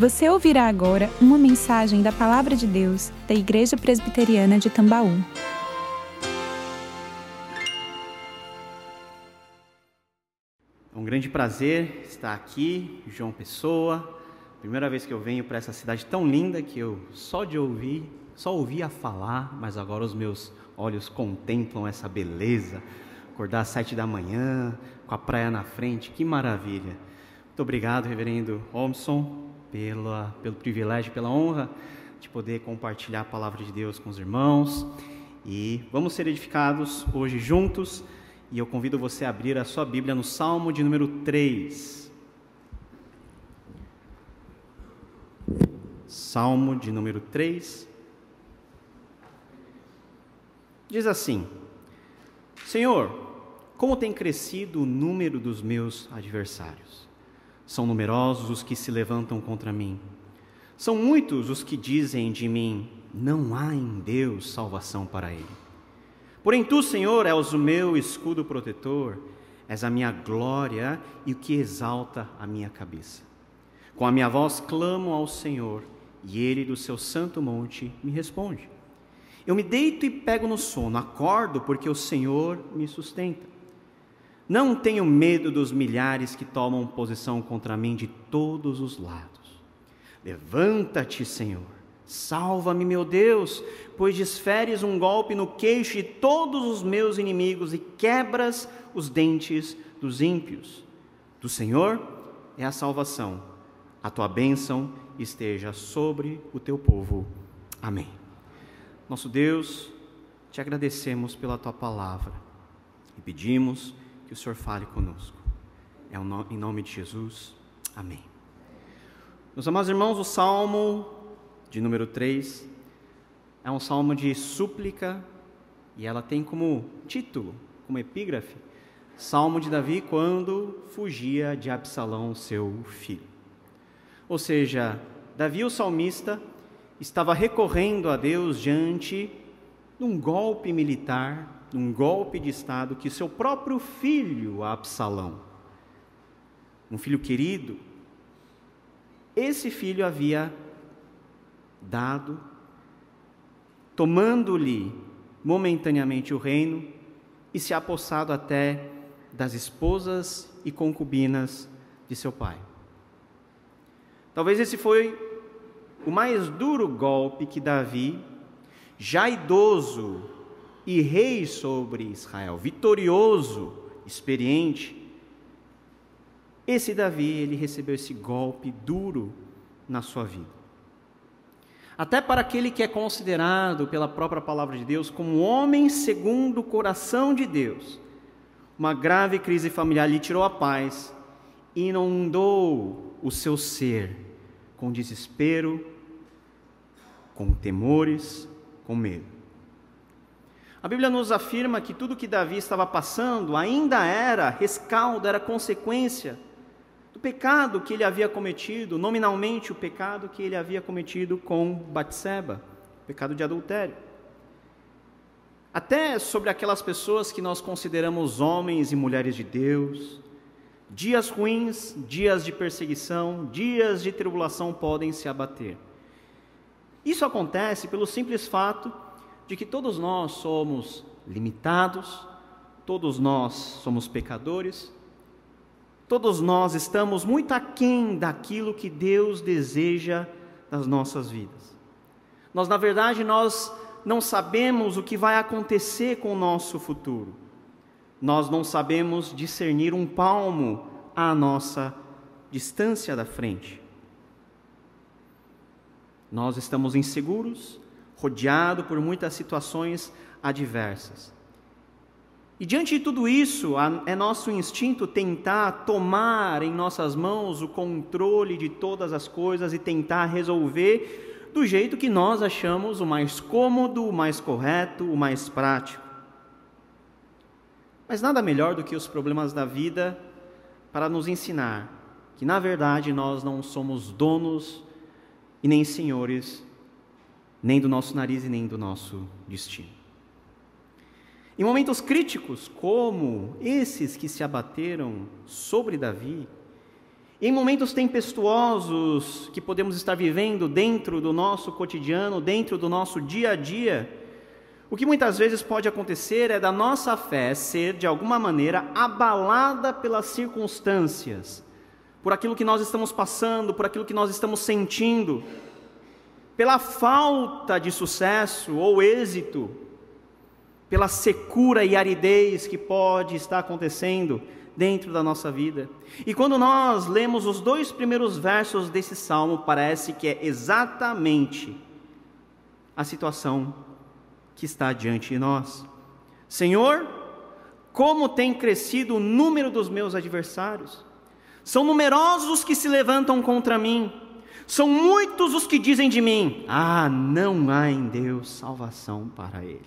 Você ouvirá agora uma mensagem da Palavra de Deus da Igreja Presbiteriana de Tambaú. É um grande prazer estar aqui, João Pessoa. Primeira vez que eu venho para essa cidade tão linda que eu só de ouvir, só ouvia falar, mas agora os meus olhos contemplam essa beleza. Acordar às sete da manhã, com a praia na frente, que maravilha. Muito obrigado, reverendo Holmson, pela, pelo privilégio, pela honra de poder compartilhar a palavra de Deus com os irmãos. E vamos ser edificados hoje juntos. E eu convido você a abrir a sua Bíblia no Salmo de número 3. Salmo de número 3. Diz assim: Senhor, como tem crescido o número dos meus adversários? São numerosos os que se levantam contra mim. São muitos os que dizem de mim: não há em Deus salvação para ele. Porém, tu, Senhor, és o meu escudo protetor, és a minha glória e o que exalta a minha cabeça. Com a minha voz clamo ao Senhor, e ele do seu santo monte me responde. Eu me deito e pego no sono, acordo porque o Senhor me sustenta. Não tenho medo dos milhares que tomam posição contra mim de todos os lados. Levanta-te, Senhor. Salva-me, meu Deus, pois desferes um golpe no queixo de todos os meus inimigos e quebras os dentes dos ímpios. Do Senhor é a salvação. A tua bênção esteja sobre o teu povo. Amém. Nosso Deus, te agradecemos pela tua palavra e pedimos que o Senhor fale conosco. É em nome de Jesus. Amém. Meus amados irmãos, o Salmo de número 3 é um salmo de súplica e ela tem como título, como epígrafe, Salmo de Davi quando fugia de Absalão, seu filho. Ou seja, Davi, o salmista, estava recorrendo a Deus diante de um golpe militar num golpe de Estado que seu próprio filho, Absalão, um filho querido, esse filho havia dado, tomando-lhe momentaneamente o reino e se apossado até das esposas e concubinas de seu pai. Talvez esse foi o mais duro golpe que Davi, já idoso, e rei sobre Israel, vitorioso, experiente. Esse Davi, ele recebeu esse golpe duro na sua vida. Até para aquele que é considerado pela própria palavra de Deus como homem segundo o coração de Deus, uma grave crise familiar lhe tirou a paz inundou o seu ser com desespero, com temores, medo. A Bíblia nos afirma que tudo que Davi estava passando ainda era rescaldo, era consequência do pecado que ele havia cometido, nominalmente o pecado que ele havia cometido com Batseba, pecado de adultério. Até sobre aquelas pessoas que nós consideramos homens e mulheres de Deus, dias ruins, dias de perseguição, dias de tribulação podem se abater. Isso acontece pelo simples fato de que todos nós somos limitados, todos nós somos pecadores, todos nós estamos muito aquém daquilo que Deus deseja nas nossas vidas. Nós, na verdade, nós não sabemos o que vai acontecer com o nosso futuro. Nós não sabemos discernir um palmo à nossa distância da frente. Nós estamos inseguros, rodeado por muitas situações adversas. E diante de tudo isso, é nosso instinto tentar tomar em nossas mãos o controle de todas as coisas e tentar resolver do jeito que nós achamos o mais cômodo, o mais correto, o mais prático. Mas nada melhor do que os problemas da vida para nos ensinar que, na verdade, nós não somos donos e nem senhores nem do nosso nariz e nem do nosso destino. Em momentos críticos, como esses que se abateram sobre Davi, Em momentos tempestuosos que podemos estar vivendo dentro do nosso cotidiano, dentro do nosso dia a dia, o que muitas vezes pode acontecer é da nossa fé ser, de alguma maneira, abalada pelas circunstâncias, por aquilo que nós estamos passando, por aquilo que nós estamos sentindo, pela falta de sucesso ou êxito, pela secura e aridez que pode estar acontecendo dentro da nossa vida. E quando nós lemos os dois primeiros versos desse salmo, parece que é exatamente a situação que está diante de nós. Senhor, como tem crescido o número dos meus adversários? São numerosos os que se levantam contra mim. São muitos os que dizem de mim: Ah, não há em Deus salvação para ele.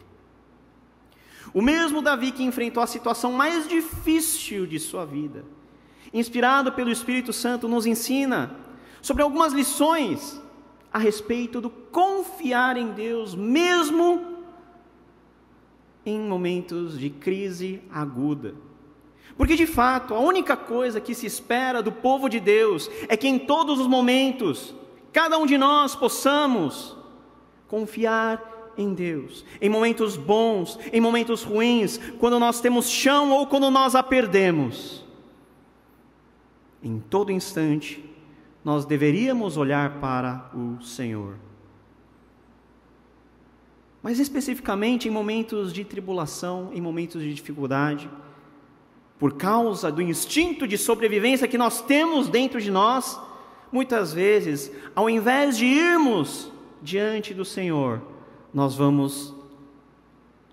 O mesmo Davi que enfrentou a situação mais difícil de sua vida, inspirado pelo Espírito Santo, nos ensina sobre algumas lições a respeito do confiar em Deus, mesmo em momentos de crise aguda. Porque de fato, a única coisa que se espera do povo de Deus é que em todos os momentos, cada um de nós possamos confiar em Deus, em momentos bons, em momentos ruins, quando nós temos chão ou quando nós a perdemos. Em todo instante, nós deveríamos olhar para o Senhor. Mas especificamente em momentos de tribulação, em momentos de dificuldade, por causa do instinto de sobrevivência que nós temos dentro de nós, muitas vezes, ao invés de irmos diante do Senhor, nós vamos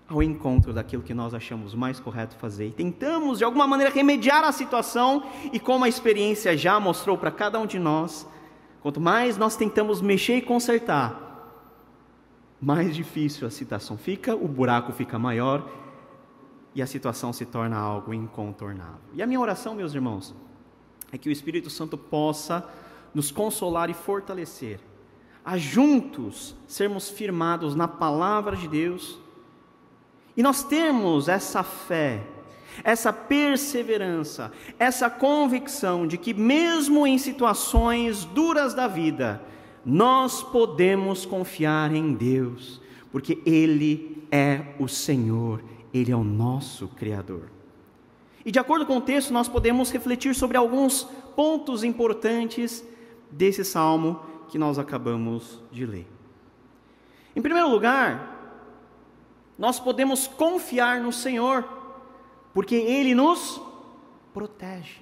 ao encontro daquilo que nós achamos mais correto fazer. E tentamos de alguma maneira remediar a situação e como a experiência já mostrou para cada um de nós, quanto mais nós tentamos mexer e consertar, mais difícil a situação fica, o buraco fica maior e a situação se torna algo incontornável. E a minha oração, meus irmãos, é que o Espírito Santo possa nos consolar e fortalecer a juntos sermos firmados na palavra de Deus e nós temos essa fé, essa perseverança, essa convicção de que, mesmo em situações duras da vida, nós podemos confiar em Deus, porque Ele é o Senhor, Ele é o nosso Criador. E de acordo com o texto, nós podemos refletir sobre alguns pontos importantes desse salmo que nós acabamos de ler. Em primeiro lugar, nós podemos confiar no Senhor, porque Ele nos protege.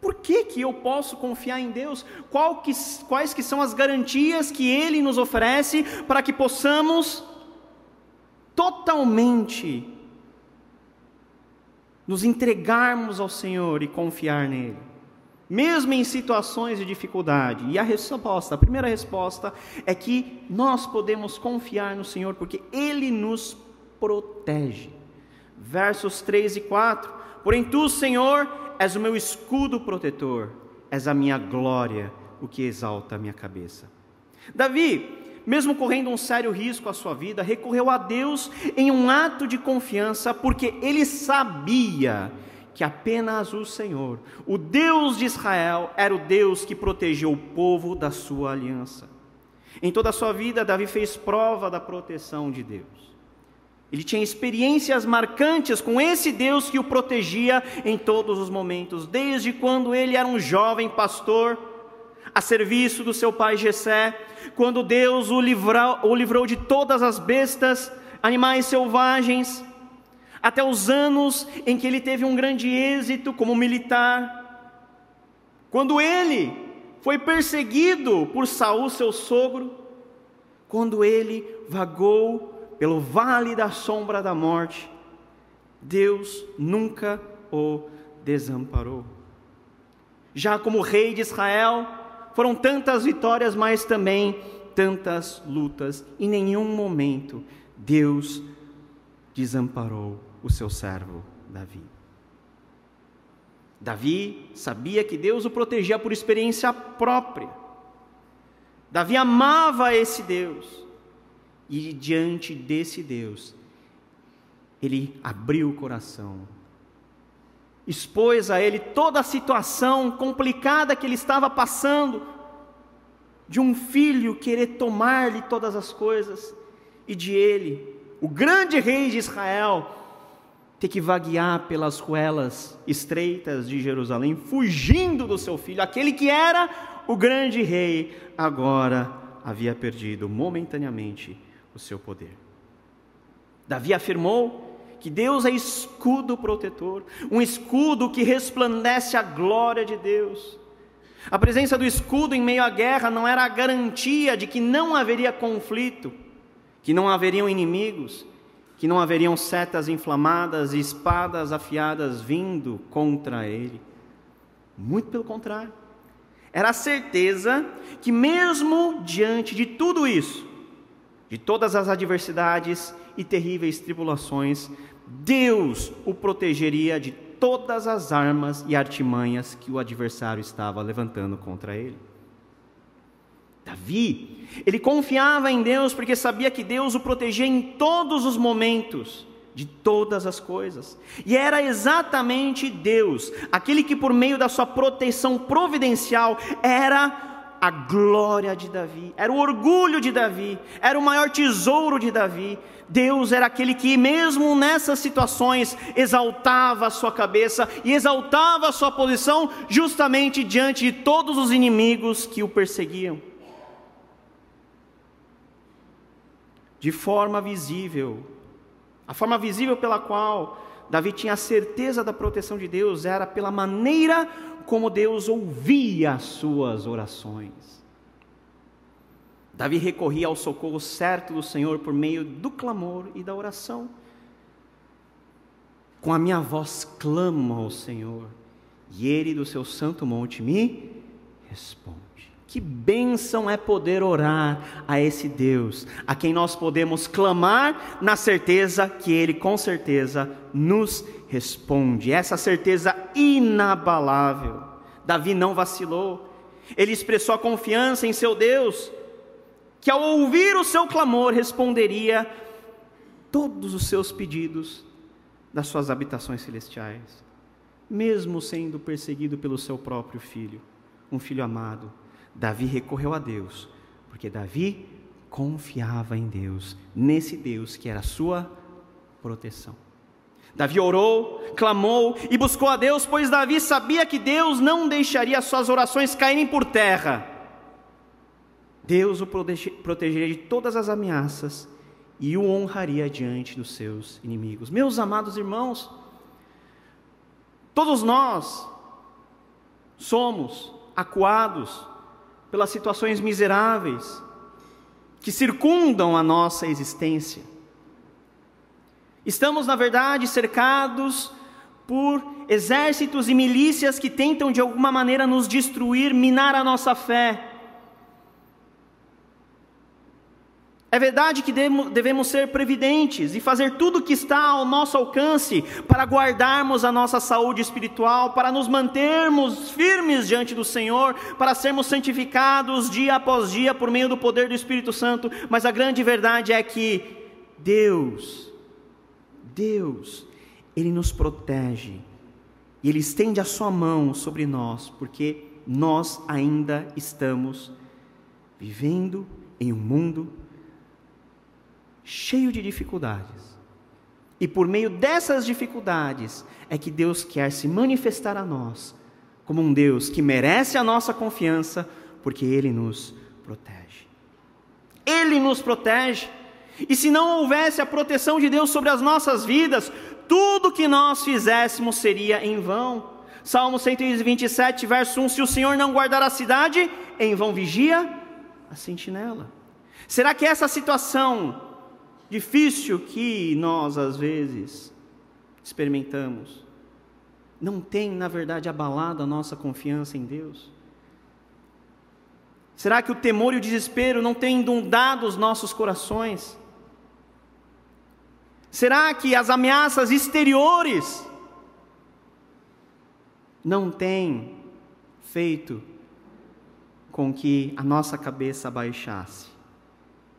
Por que, que eu posso confiar em Deus? Que, quais que são as garantias que Ele nos oferece para que possamos totalmente nos entregarmos ao Senhor e confiar nele? mesmo em situações de dificuldade? E a resposta, a primeira resposta é que nós podemos confiar no Senhor porque Ele nos protege. Versos 3 e 4: Porém, tu, Senhor, és o meu escudo protetor, és a minha glória, o que exalta a minha cabeça. Davi, mesmo correndo um sério risco à sua vida, recorreu a Deus em um ato de confiança, porque ele sabia que apenas o Senhor, o Deus de Israel, era o Deus que protegeu o povo da sua aliança. Em toda a sua vida, Davi fez prova da proteção de Deus. Ele tinha experiências marcantes com esse Deus que o protegia em todos os momentos, desde quando ele era um jovem pastor a serviço do seu pai Jessé, quando Deus o livrou, o livrou de todas as bestas, animais selvagens, até os anos em que ele teve um grande êxito como militar. Quando ele foi perseguido por Saul, seu sogro, quando ele vagou pelo vale da sombra da morte, Deus nunca o desamparou. Já como rei de Israel, foram tantas vitórias, mas também tantas lutas. Em nenhum momento Deus desamparou o seu servo Davi. Davi sabia que Deus o protegia por experiência própria. Davi amava esse Deus. E diante desse Deus, ele abriu o coração expôs a ele toda a situação complicada que ele estava passando, de um filho querer tomar-lhe todas as coisas, e de ele, o grande rei de Israel, ter que vaguear pelas ruelas estreitas de Jerusalém, fugindo do seu filho, aquele que era o grande rei, agora havia perdido momentaneamente o seu poder. Davi afirmou que Deus é escudo protetor, um escudo que resplandece a glória de Deus. A presença do escudo em meio à guerra não era a garantia de que não haveria conflito, que não haveriam inimigos, que não haveriam setas inflamadas e espadas afiadas vindo contra ele. Muito pelo contrário. Era a certeza que, mesmo diante de tudo isso, de todas as adversidades e terríveis tribulações, Deus o protegeria de todas as armas e artimanhas que o adversário estava levantando contra ele. Davi, ele confiava em Deus porque sabia que Deus o protegia em todos os momentos, de todas as coisas. E era exatamente Deus, aquele que por meio da sua proteção providencial era a glória de Davi, era o orgulho de Davi, era o maior tesouro de Davi. Deus era aquele que, mesmo nessas situações, exaltava a sua cabeça e exaltava a sua posição, justamente diante de todos os inimigos que o perseguiam. De forma visível, a forma visível pela qual Davi tinha a certeza da proteção de Deus era pela maneira como Deus ouvia as suas orações. Davi recorria ao socorro certo do Senhor por meio do clamor e da oração. Com a minha voz clamo ao Senhor, e Ele do seu santo monte me responde. Que bênção é poder orar a esse Deus, a quem nós podemos clamar na certeza que Ele com certeza nos responde. Essa certeza inabalável. Davi não vacilou, ele expressou a confiança em seu Deus, que ao ouvir o seu clamor responderia todos os seus pedidos das suas habitações celestiais, mesmo sendo perseguido pelo seu próprio filho, um filho amado. Davi recorreu a Deus, porque Davi confiava em Deus, nesse Deus que era a sua proteção. Davi orou, clamou e buscou a Deus, pois Davi sabia que Deus não deixaria suas orações caírem por terra. Deus o protegeria de todas as ameaças e o honraria diante dos seus inimigos. Meus amados irmãos, todos nós somos acuados pelas situações miseráveis que circundam a nossa existência. Estamos, na verdade, cercados por exércitos e milícias que tentam de alguma maneira nos destruir, minar a nossa fé. É verdade que devemos ser previdentes e fazer tudo o que está ao nosso alcance para guardarmos a nossa saúde espiritual, para nos mantermos firmes diante do Senhor, para sermos santificados dia após dia por meio do poder do Espírito Santo, mas a grande verdade é que Deus, Deus, Ele nos protege e Ele estende a Sua mão sobre nós, porque nós ainda estamos vivendo em um mundo cheio de dificuldades. E por meio dessas dificuldades é que Deus quer se manifestar a nós como um Deus que merece a nossa confiança, porque Ele nos protege. Ele nos protege. E se não houvesse a proteção de Deus sobre as nossas vidas, tudo que nós fizéssemos seria em vão. Salmo 127, verso 1: Se o Senhor não guardar a cidade, em vão vigia a sentinela. Será que essa situação difícil que nós às vezes experimentamos, não tem, na verdade, abalado a nossa confiança em Deus? Será que o temor e o desespero não têm inundado os nossos corações? Será que as ameaças exteriores não têm feito com que a nossa cabeça baixasse?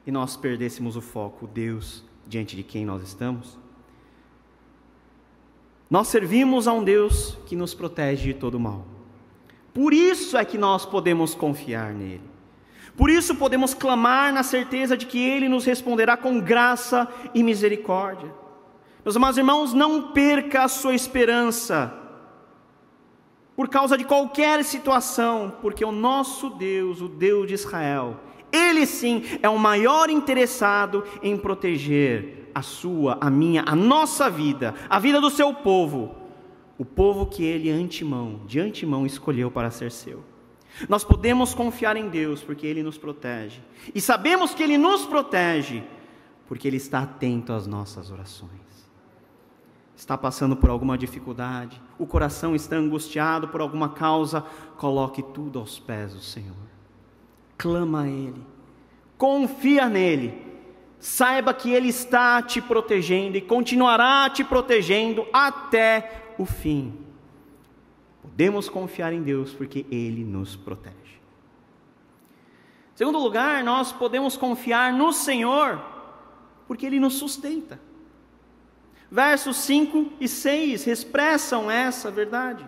E nós perdêssemos o foco, Deus, diante de quem nós estamos? Nós servimos a um Deus que nos protege de todo mal. Por isso é que nós podemos confiar nele. Por isso podemos clamar na certeza de que ele nos responderá com graça e misericórdia. Meus amados irmãos, não perca a sua esperança por causa de qualquer situação, porque o nosso Deus, o Deus de Israel, ele sim é o maior interessado em proteger a sua, a minha, a nossa vida, a vida do seu povo, o povo que ele antemão, de antemão escolheu para ser seu. Nós podemos confiar em Deus porque ele nos protege. E sabemos que ele nos protege porque ele está atento às nossas orações. Está passando por alguma dificuldade, o coração está angustiado por alguma causa, coloque tudo aos pés do Senhor clama a Ele, confia nele, saiba que Ele está te protegendo e continuará te protegendo até o fim. Podemos confiar em Deus porque Ele nos protege. Segundo lugar, nós podemos confiar no Senhor porque Ele nos sustenta. Versos 5 e 6 expressam essa verdade.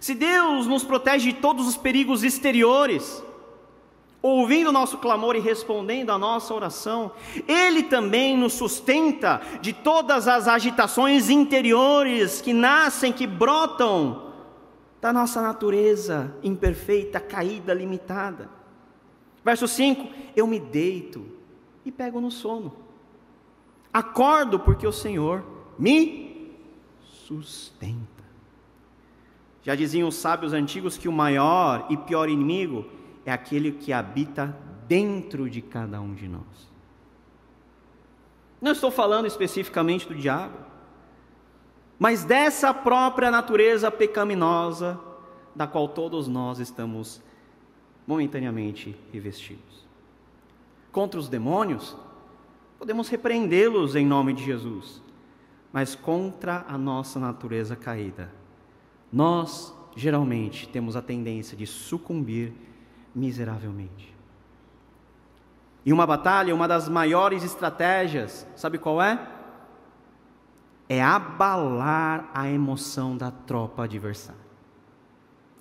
Se Deus nos protege de todos os perigos exteriores, ouvindo o nosso clamor e respondendo a nossa oração, Ele também nos sustenta de todas as agitações interiores que nascem, que brotam da nossa natureza imperfeita, caída, limitada. Verso 5: Eu me deito e pego no sono, acordo porque o Senhor me sustenta. Já diziam os sábios antigos que o maior e pior inimigo é aquele que habita dentro de cada um de nós. Não estou falando especificamente do diabo, mas dessa própria natureza pecaminosa da qual todos nós estamos momentaneamente revestidos. Contra os demônios, podemos repreendê-los em nome de Jesus, mas contra a nossa natureza caída, nós geralmente temos a tendência de sucumbir miseravelmente. E uma batalha, uma das maiores estratégias, sabe qual é? É abalar a emoção da tropa adversária.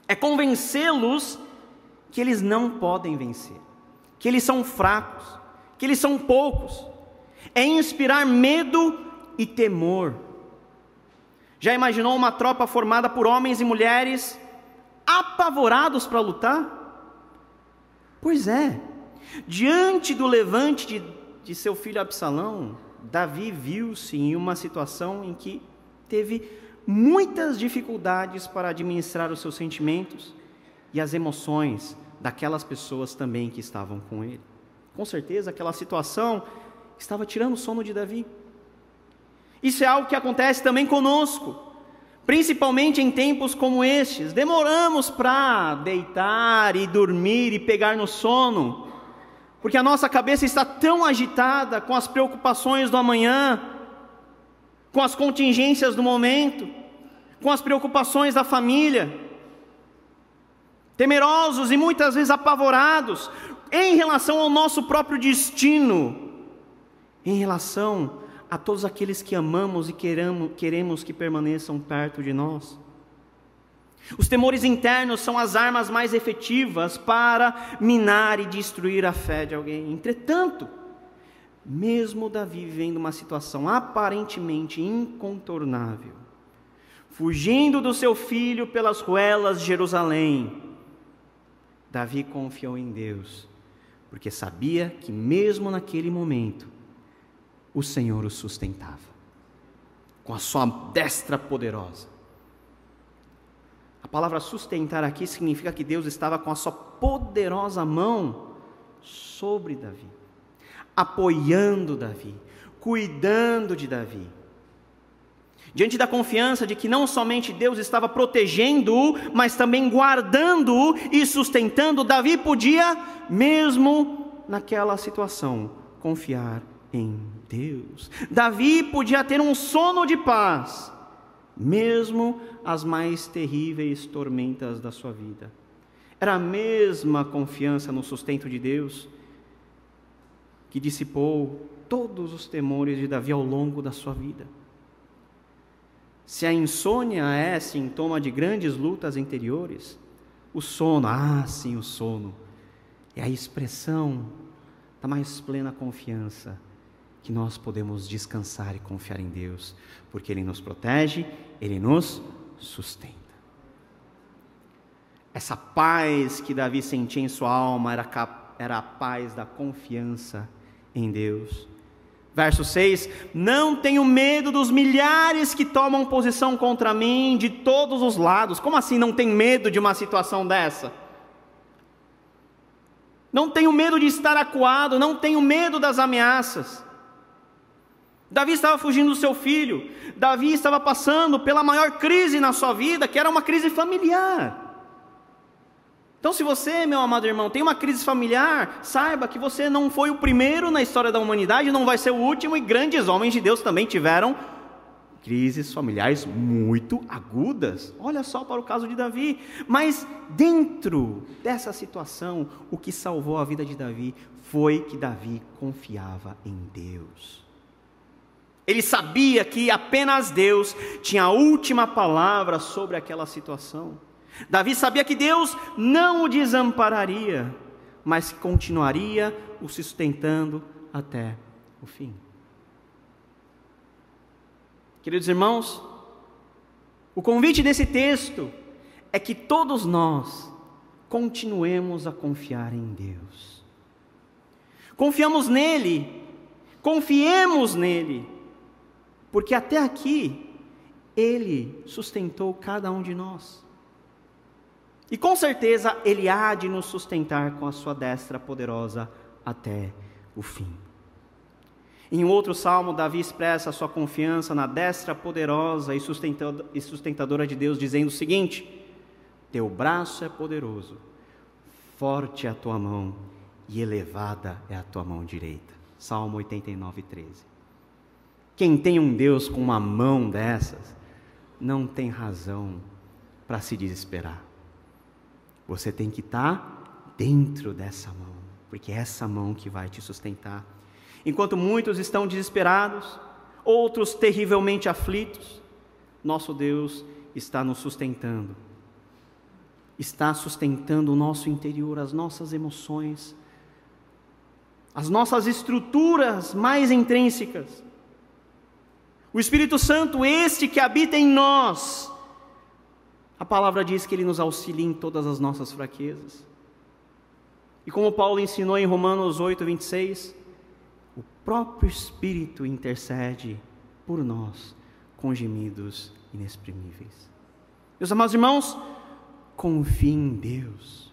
É convencê-los que eles não podem vencer, que eles são fracos, que eles são poucos. É inspirar medo e temor. Já imaginou uma tropa formada por homens e mulheres apavorados para lutar? Pois é, diante do levante de, de seu filho Absalão, Davi viu-se em uma situação em que teve muitas dificuldades para administrar os seus sentimentos e as emoções daquelas pessoas também que estavam com ele. Com certeza, aquela situação estava tirando o sono de Davi. Isso é algo que acontece também conosco principalmente em tempos como estes. Demoramos para deitar e dormir e pegar no sono, porque a nossa cabeça está tão agitada com as preocupações do amanhã, com as contingências do momento, com as preocupações da família. Temerosos e muitas vezes apavorados em relação ao nosso próprio destino, em relação a todos aqueles que amamos e queremos, queremos que permaneçam perto de nós. Os temores internos são as armas mais efetivas para minar e destruir a fé de alguém. Entretanto, mesmo Davi vivendo uma situação aparentemente incontornável, fugindo do seu filho pelas ruelas de Jerusalém, Davi confiou em Deus, porque sabia que mesmo naquele momento o Senhor o sustentava com a sua destra poderosa. A palavra sustentar aqui significa que Deus estava com a sua poderosa mão sobre Davi, apoiando Davi, cuidando de Davi. Diante da confiança de que não somente Deus estava protegendo-o, mas também guardando-o e sustentando, Davi podia, mesmo naquela situação, confiar em Deus. Davi podia ter um sono de paz, mesmo as mais terríveis tormentas da sua vida. Era a mesma confiança no sustento de Deus que dissipou todos os temores de Davi ao longo da sua vida. Se a insônia é sintoma de grandes lutas interiores, o sono, ah, sim, o sono, é a expressão da mais plena confiança que nós podemos descansar e confiar em Deus, porque Ele nos protege, Ele nos sustenta. Essa paz que Davi sentia em sua alma era, era a paz da confiança em Deus. Verso 6: Não tenho medo dos milhares que tomam posição contra mim de todos os lados. Como assim não tem medo de uma situação dessa? Não tenho medo de estar acuado, não tenho medo das ameaças. Davi estava fugindo do seu filho, Davi estava passando pela maior crise na sua vida, que era uma crise familiar. Então, se você, meu amado irmão, tem uma crise familiar, saiba que você não foi o primeiro na história da humanidade, não vai ser o último, e grandes homens de Deus também tiveram crises familiares muito agudas. Olha só para o caso de Davi. Mas dentro dessa situação, o que salvou a vida de Davi foi que Davi confiava em Deus. Ele sabia que apenas Deus tinha a última palavra sobre aquela situação. Davi sabia que Deus não o desampararia, mas continuaria o sustentando até o fim. Queridos irmãos, o convite desse texto é que todos nós continuemos a confiar em Deus. Confiamos nele, confiemos nele porque até aqui Ele sustentou cada um de nós. E com certeza Ele há de nos sustentar com a sua destra poderosa até o fim. Em outro salmo, Davi expressa sua confiança na destra poderosa e sustentadora de Deus, dizendo o seguinte: Teu braço é poderoso, forte é a tua mão e elevada é a tua mão direita. Salmo 89, 13. Quem tem um Deus com uma mão dessas, não tem razão para se desesperar. Você tem que estar tá dentro dessa mão, porque é essa mão que vai te sustentar. Enquanto muitos estão desesperados, outros terrivelmente aflitos, nosso Deus está nos sustentando. Está sustentando o nosso interior, as nossas emoções, as nossas estruturas mais intrínsecas o Espírito Santo, este que habita em nós, a palavra diz que ele nos auxilia em todas as nossas fraquezas. E como Paulo ensinou em Romanos 8, 26, o próprio Espírito intercede por nós com gemidos inexprimíveis. Meus amados irmãos, confie em Deus,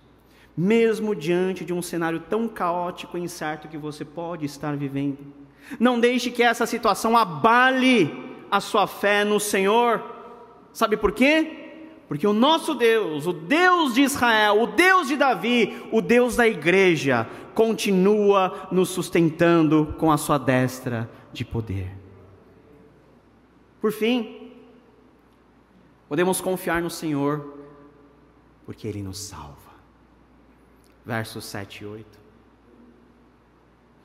mesmo diante de um cenário tão caótico e incerto que você pode estar vivendo. Não deixe que essa situação abale a sua fé no Senhor. Sabe por quê? Porque o nosso Deus, o Deus de Israel, o Deus de Davi, o Deus da igreja, continua nos sustentando com a sua destra de poder. Por fim, podemos confiar no Senhor, porque Ele nos salva. Versos 7 e 8.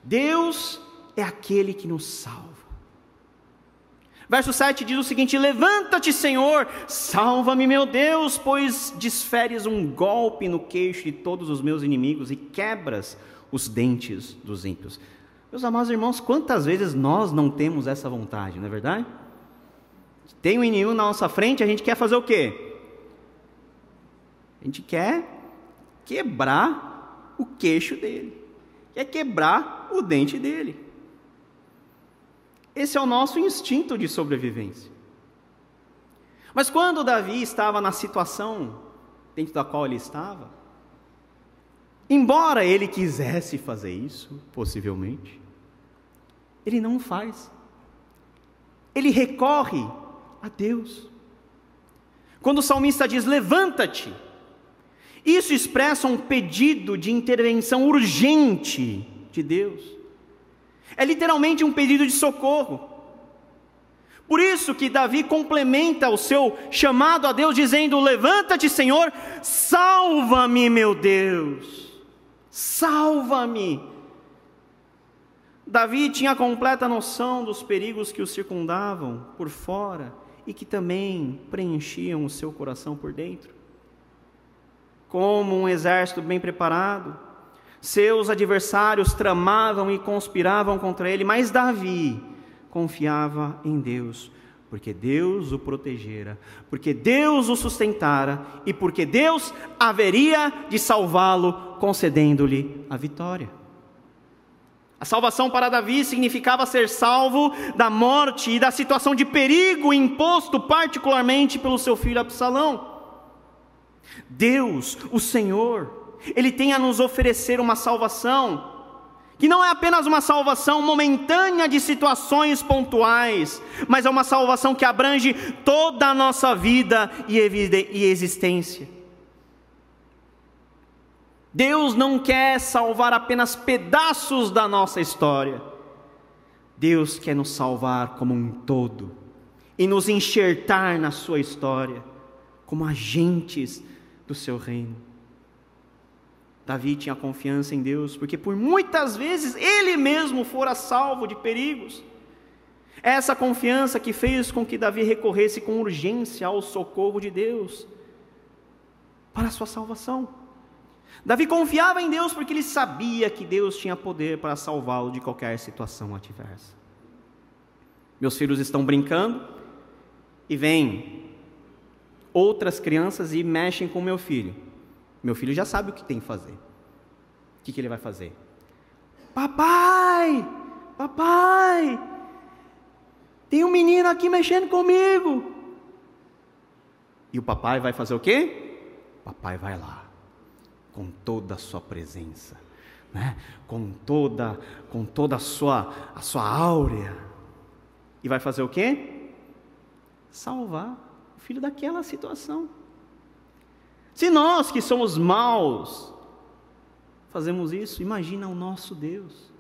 Deus é aquele que nos salva. Verso 7 diz o seguinte: Levanta-te, Senhor, salva-me, meu Deus, pois desferes um golpe no queixo de todos os meus inimigos e quebras os dentes dos ímpios. Meus amados irmãos, quantas vezes nós não temos essa vontade, não é verdade? Tem um inimigo na nossa frente, a gente quer fazer o quê? A gente quer quebrar o queixo dele, quer quebrar o dente dele. Esse é o nosso instinto de sobrevivência. Mas quando Davi estava na situação dentro da qual ele estava, embora ele quisesse fazer isso, possivelmente, ele não faz. Ele recorre a Deus. Quando o salmista diz: Levanta-te, isso expressa um pedido de intervenção urgente de Deus. É literalmente um pedido de socorro. Por isso que Davi complementa o seu chamado a Deus dizendo: Levanta-te, Senhor, salva-me, meu Deus, salva-me. Davi tinha completa noção dos perigos que o circundavam por fora e que também preenchiam o seu coração por dentro. Como um exército bem preparado, seus adversários tramavam e conspiravam contra ele, mas Davi confiava em Deus, porque Deus o protegera, porque Deus o sustentara e porque Deus haveria de salvá-lo, concedendo-lhe a vitória. A salvação para Davi significava ser salvo da morte e da situação de perigo imposto particularmente pelo seu filho Absalão. Deus, o Senhor, ele tem a nos oferecer uma salvação que não é apenas uma salvação momentânea de situações pontuais, mas é uma salvação que abrange toda a nossa vida e existência. Deus não quer salvar apenas pedaços da nossa história. Deus quer nos salvar como um todo e nos enxertar na sua história como agentes do seu reino. Davi tinha confiança em Deus, porque por muitas vezes ele mesmo fora salvo de perigos. Essa confiança que fez com que Davi recorresse com urgência ao socorro de Deus para a sua salvação. Davi confiava em Deus porque ele sabia que Deus tinha poder para salvá-lo de qualquer situação adversa. Meus filhos estão brincando e vêm outras crianças e mexem com meu filho. Meu filho já sabe o que tem que fazer. O que, que ele vai fazer? Papai! Papai! Tem um menino aqui mexendo comigo. E o papai vai fazer o quê? O papai vai lá com toda a sua presença, né? com toda, com toda a sua, a sua áurea. E vai fazer o quê? Salvar o filho daquela situação. Se nós que somos maus fazemos isso, imagina o nosso Deus,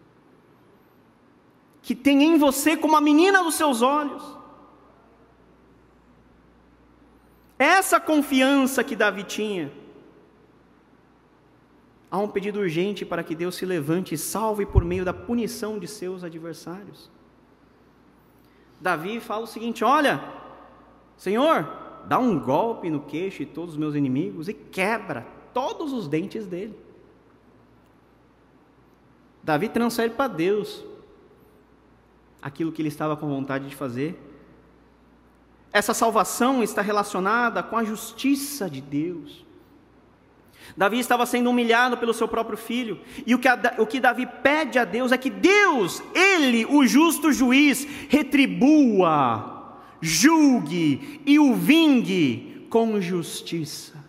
que tem em você como a menina dos seus olhos. Essa confiança que Davi tinha, Há um pedido urgente para que Deus se levante e salve por meio da punição de seus adversários. Davi fala o seguinte: Olha, Senhor, dá um golpe no queixo de todos os meus inimigos e quebra todos os dentes dele. Davi transfere para Deus aquilo que ele estava com vontade de fazer. Essa salvação está relacionada com a justiça de Deus. Davi estava sendo humilhado pelo seu próprio filho, e o que, a, o que Davi pede a Deus é que Deus, Ele, o justo juiz, retribua, julgue e o vingue com justiça.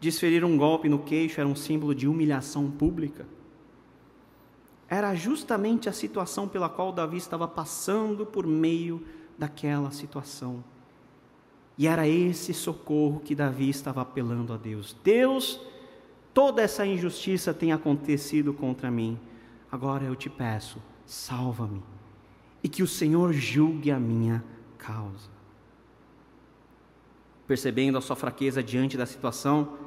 Desferir um golpe no queixo era um símbolo de humilhação pública. Era justamente a situação pela qual Davi estava passando por meio daquela situação. E era esse socorro que Davi estava apelando a Deus. Deus, toda essa injustiça tem acontecido contra mim. Agora eu te peço, salva-me. E que o Senhor julgue a minha causa. Percebendo a sua fraqueza diante da situação,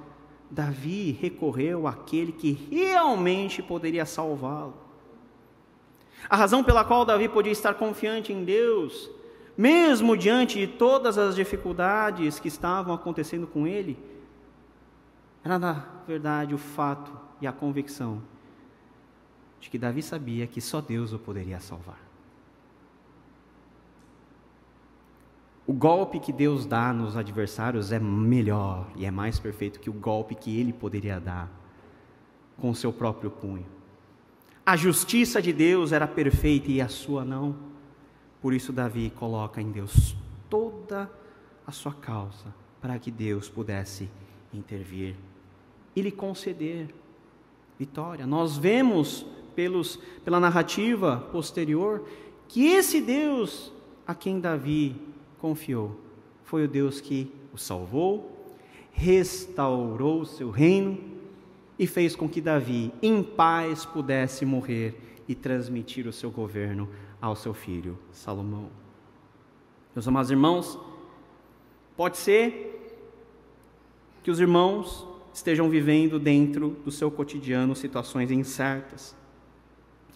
Davi recorreu àquele que realmente poderia salvá-lo. A razão pela qual Davi podia estar confiante em Deus mesmo diante de todas as dificuldades que estavam acontecendo com ele, era na verdade o fato e a convicção de que Davi sabia que só Deus o poderia salvar. O golpe que Deus dá nos adversários é melhor e é mais perfeito que o golpe que ele poderia dar com o seu próprio punho. A justiça de Deus era perfeita e a sua não. Por isso, Davi coloca em Deus toda a sua causa, para que Deus pudesse intervir e lhe conceder vitória. Nós vemos pelos, pela narrativa posterior que esse Deus a quem Davi confiou foi o Deus que o salvou, restaurou o seu reino e fez com que Davi, em paz, pudesse morrer e transmitir o seu governo ao seu filho Salomão. Meus amados irmãos, pode ser que os irmãos estejam vivendo dentro do seu cotidiano situações incertas,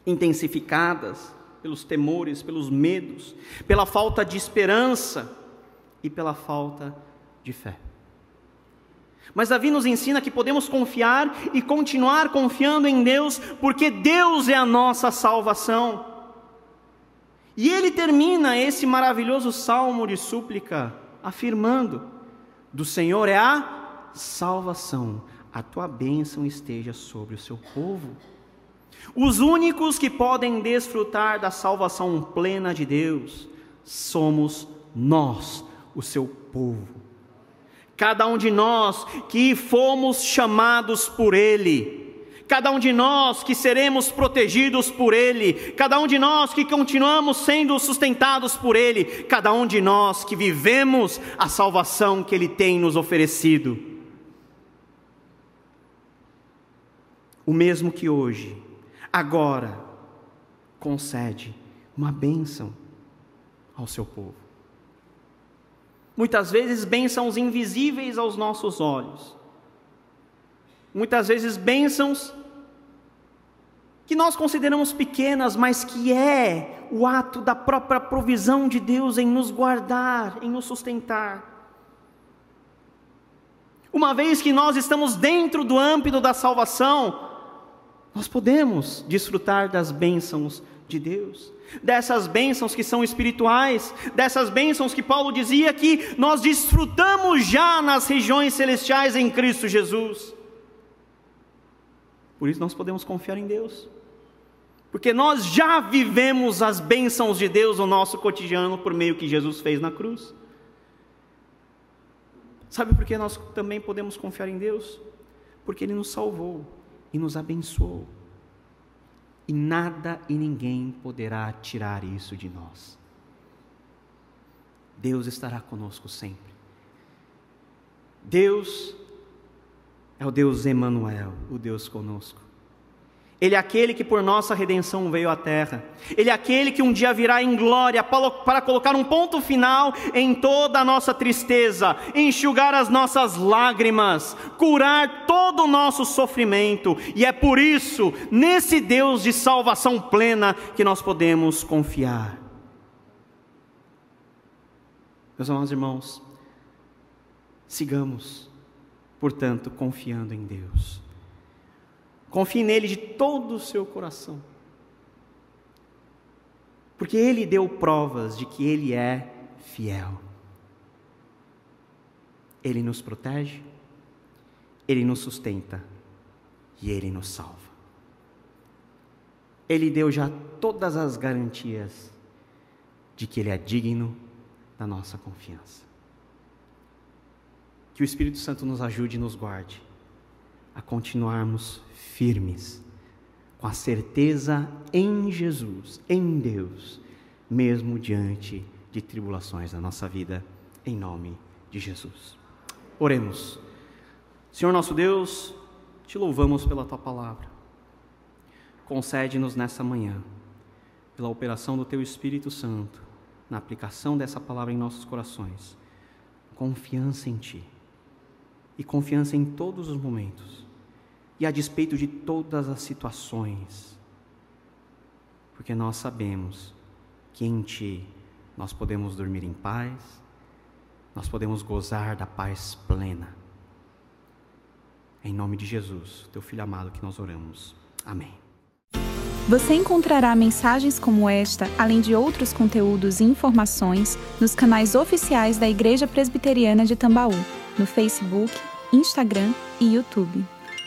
intensificadas pelos temores, pelos medos, pela falta de esperança e pela falta de fé. Mas Davi nos ensina que podemos confiar e continuar confiando em Deus, porque Deus é a nossa salvação. E ele termina esse maravilhoso salmo de súplica afirmando: Do Senhor é a salvação, a tua bênção esteja sobre o seu povo. Os únicos que podem desfrutar da salvação plena de Deus somos nós, o seu povo. Cada um de nós que fomos chamados por Ele cada um de nós que seremos protegidos por Ele, cada um de nós que continuamos sendo sustentados por Ele, cada um de nós que vivemos a salvação que Ele tem nos oferecido. O mesmo que hoje, agora, concede uma bênção ao seu povo. Muitas vezes, bênçãos invisíveis aos nossos olhos muitas vezes bênçãos que nós consideramos pequenas, mas que é o ato da própria provisão de Deus em nos guardar, em nos sustentar. Uma vez que nós estamos dentro do âmbito da salvação, nós podemos desfrutar das bênçãos de Deus, dessas bênçãos que são espirituais, dessas bênçãos que Paulo dizia que nós desfrutamos já nas regiões celestiais em Cristo Jesus. Por isso nós podemos confiar em Deus. Porque nós já vivemos as bênçãos de Deus no nosso cotidiano por meio que Jesus fez na cruz. Sabe por que nós também podemos confiar em Deus? Porque Ele nos salvou e nos abençoou. E nada e ninguém poderá tirar isso de nós. Deus estará conosco sempre. Deus é o Deus Emanuel, o Deus conosco. Ele é aquele que por nossa redenção veio à terra. Ele é aquele que um dia virá em glória para colocar um ponto final em toda a nossa tristeza, enxugar as nossas lágrimas, curar todo o nosso sofrimento. E é por isso, nesse Deus de salvação plena, que nós podemos confiar. Meus amados irmãos, sigamos portanto, confiando em Deus. Confie nele de todo o seu coração. Porque ele deu provas de que ele é fiel. Ele nos protege, ele nos sustenta e ele nos salva. Ele deu já todas as garantias de que ele é digno da nossa confiança. Que o Espírito Santo nos ajude e nos guarde continuarmos firmes, com a certeza em Jesus, em Deus, mesmo diante de tribulações na nossa vida, em nome de Jesus. Oremos. Senhor nosso Deus, te louvamos pela tua palavra. Concede-nos nessa manhã, pela operação do teu Espírito Santo, na aplicação dessa palavra em nossos corações, confiança em ti e confiança em todos os momentos e a despeito de todas as situações, porque nós sabemos que em Ti nós podemos dormir em paz, nós podemos gozar da paz plena. Em nome de Jesus, Teu Filho amado, que nós oramos. Amém. Você encontrará mensagens como esta, além de outros conteúdos e informações, nos canais oficiais da Igreja Presbiteriana de Tambaú no Facebook, Instagram e YouTube.